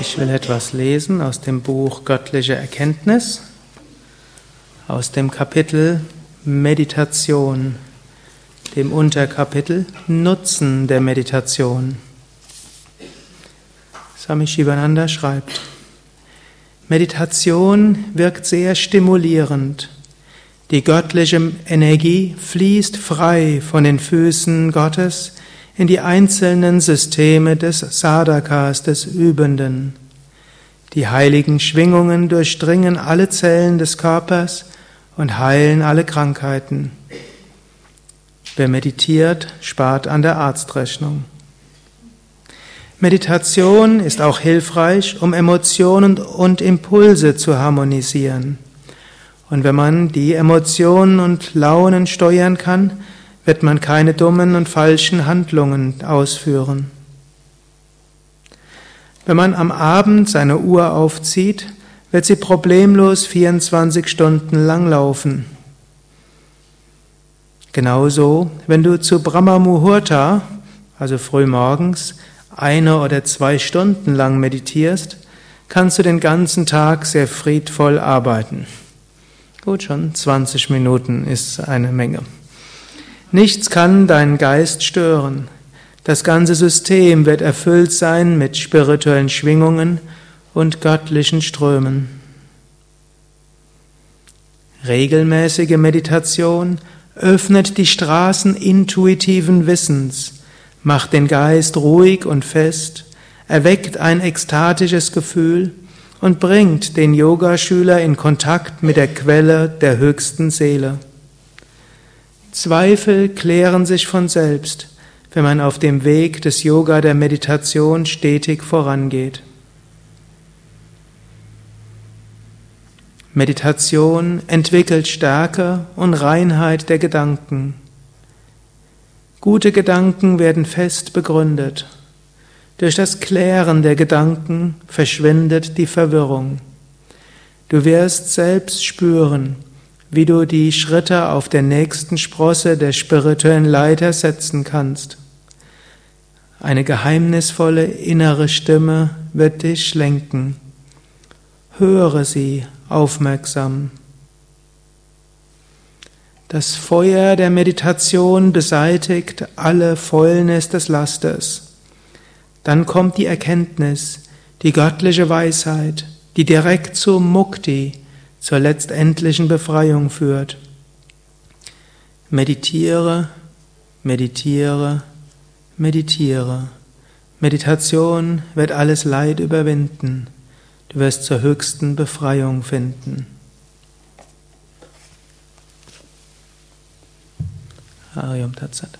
Ich will etwas lesen aus dem Buch Göttliche Erkenntnis, aus dem Kapitel Meditation, dem Unterkapitel Nutzen der Meditation. Swami Shivananda schreibt, Meditation wirkt sehr stimulierend. Die göttliche Energie fließt frei von den Füßen Gottes in die einzelnen Systeme des Sadhakas, des Übenden. Die heiligen Schwingungen durchdringen alle Zellen des Körpers und heilen alle Krankheiten. Wer meditiert, spart an der Arztrechnung. Meditation ist auch hilfreich, um Emotionen und Impulse zu harmonisieren. Und wenn man die Emotionen und Launen steuern kann, wird man keine dummen und falschen Handlungen ausführen. Wenn man am Abend seine Uhr aufzieht, wird sie problemlos 24 Stunden lang laufen. Genauso, wenn du zu Brahma Muhurta, also frühmorgens, eine oder zwei Stunden lang meditierst, kannst du den ganzen Tag sehr friedvoll arbeiten. Gut, schon 20 Minuten ist eine Menge. Nichts kann deinen Geist stören. Das ganze System wird erfüllt sein mit spirituellen Schwingungen und göttlichen Strömen. Regelmäßige Meditation öffnet die Straßen intuitiven Wissens, macht den Geist ruhig und fest, erweckt ein ekstatisches Gefühl und bringt den Yogaschüler in Kontakt mit der Quelle der höchsten Seele. Zweifel klären sich von selbst, wenn man auf dem Weg des Yoga der Meditation stetig vorangeht. Meditation entwickelt Stärke und Reinheit der Gedanken. Gute Gedanken werden fest begründet. Durch das Klären der Gedanken verschwindet die Verwirrung. Du wirst selbst spüren, wie du die Schritte auf der nächsten Sprosse der spirituellen Leiter setzen kannst. Eine geheimnisvolle innere Stimme wird dich lenken. Höre sie aufmerksam. Das Feuer der Meditation beseitigt alle Fäulnis des Lasters. Dann kommt die Erkenntnis, die göttliche Weisheit, die direkt zum Mukti, zur letztendlichen Befreiung führt. Meditiere, meditiere, meditiere. Meditation wird alles Leid überwinden. Du wirst zur höchsten Befreiung finden. Ariam Tatsat.